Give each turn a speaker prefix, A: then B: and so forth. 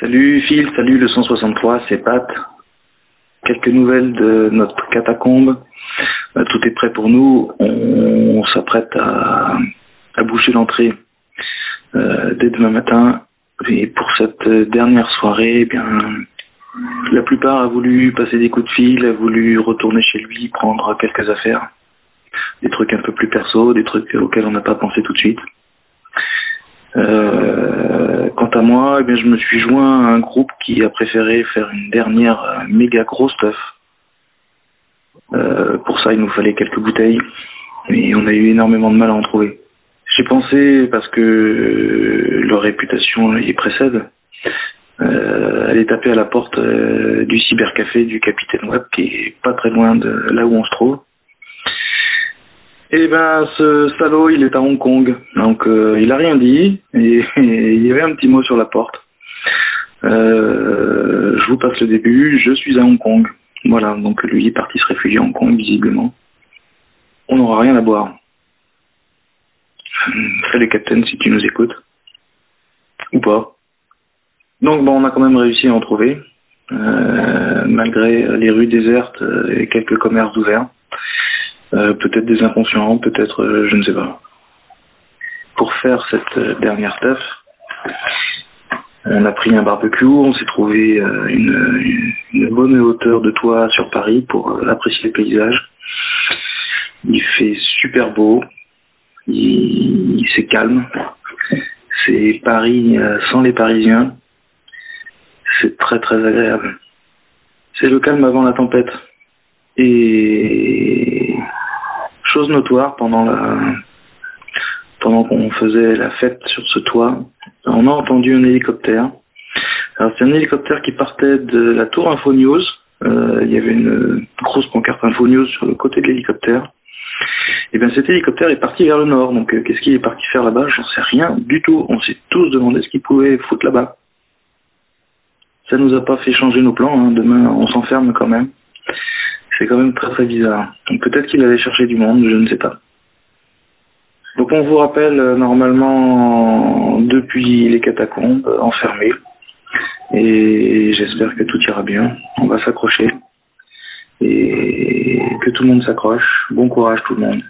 A: Salut Phil, salut le 163, c'est Pat. Quelques nouvelles de notre catacombe. Euh, tout est prêt pour nous. On, s'apprête à, boucher l'entrée euh, dès demain matin. Et pour cette dernière soirée, eh bien, la plupart a voulu passer des coups de fil, a voulu retourner chez lui, prendre quelques affaires. Des trucs un peu plus perso, des trucs auxquels on n'a pas pensé tout de suite. Euh, à moi, eh je me suis joint à un groupe qui a préféré faire une dernière euh, méga grosse stuff. Euh, pour ça, il nous fallait quelques bouteilles, et on a eu énormément de mal à en trouver. J'ai pensé, parce que leur réputation y précède, euh, aller taper à la porte du cybercafé du Capitaine Web, qui est pas très loin de là où on se trouve. Eh ben, ce salaud, il est à Hong Kong. Donc, euh, il a rien dit. Et, il y avait un petit mot sur la porte. Euh, je vous passe le début. Je suis à Hong Kong. Voilà. Donc, lui est parti se réfugier à Hong Kong, visiblement. On n'aura rien à boire. Salut, Captain, si tu nous écoutes. Ou pas. Donc, bon, on a quand même réussi à en trouver. Euh, malgré les rues désertes et quelques commerces ouverts. Euh, peut-être des inconscients, peut-être euh, je ne sais pas. Pour faire cette euh, dernière stuff, on a pris un barbecue, on s'est trouvé une, bonne hauteur de toit sur Paris pour apprécier le paysage. Il fait super beau, il, c'est calme, c'est Paris sans les Parisiens, c'est très très agréable. C'est le calme avant la tempête. Et chose notoire pendant la pendant qu'on faisait la fête sur ce toit, on a entendu un hélicoptère. C'est un hélicoptère qui partait de la tour Info News. Euh, il y avait une grosse pancarte Info News sur le côté de l'hélicoptère. Et bien cet hélicoptère est parti vers le nord. Donc euh, qu'est-ce qu'il est parti faire là-bas? J'en sais rien du tout. On s'est tous demandé ce qu'il pouvait foutre là-bas. Ça nous a pas fait changer nos plans. Hein. Demain on s'enferme quand même. C'est quand même très très bizarre. Donc peut-être qu'il allait chercher du monde, je ne sais pas. Donc on vous rappelle euh, normalement depuis les catacombes euh, enfermés. Et j'espère que tout ira bien. On va s'accrocher. Et que tout le monde s'accroche. Bon courage tout le monde.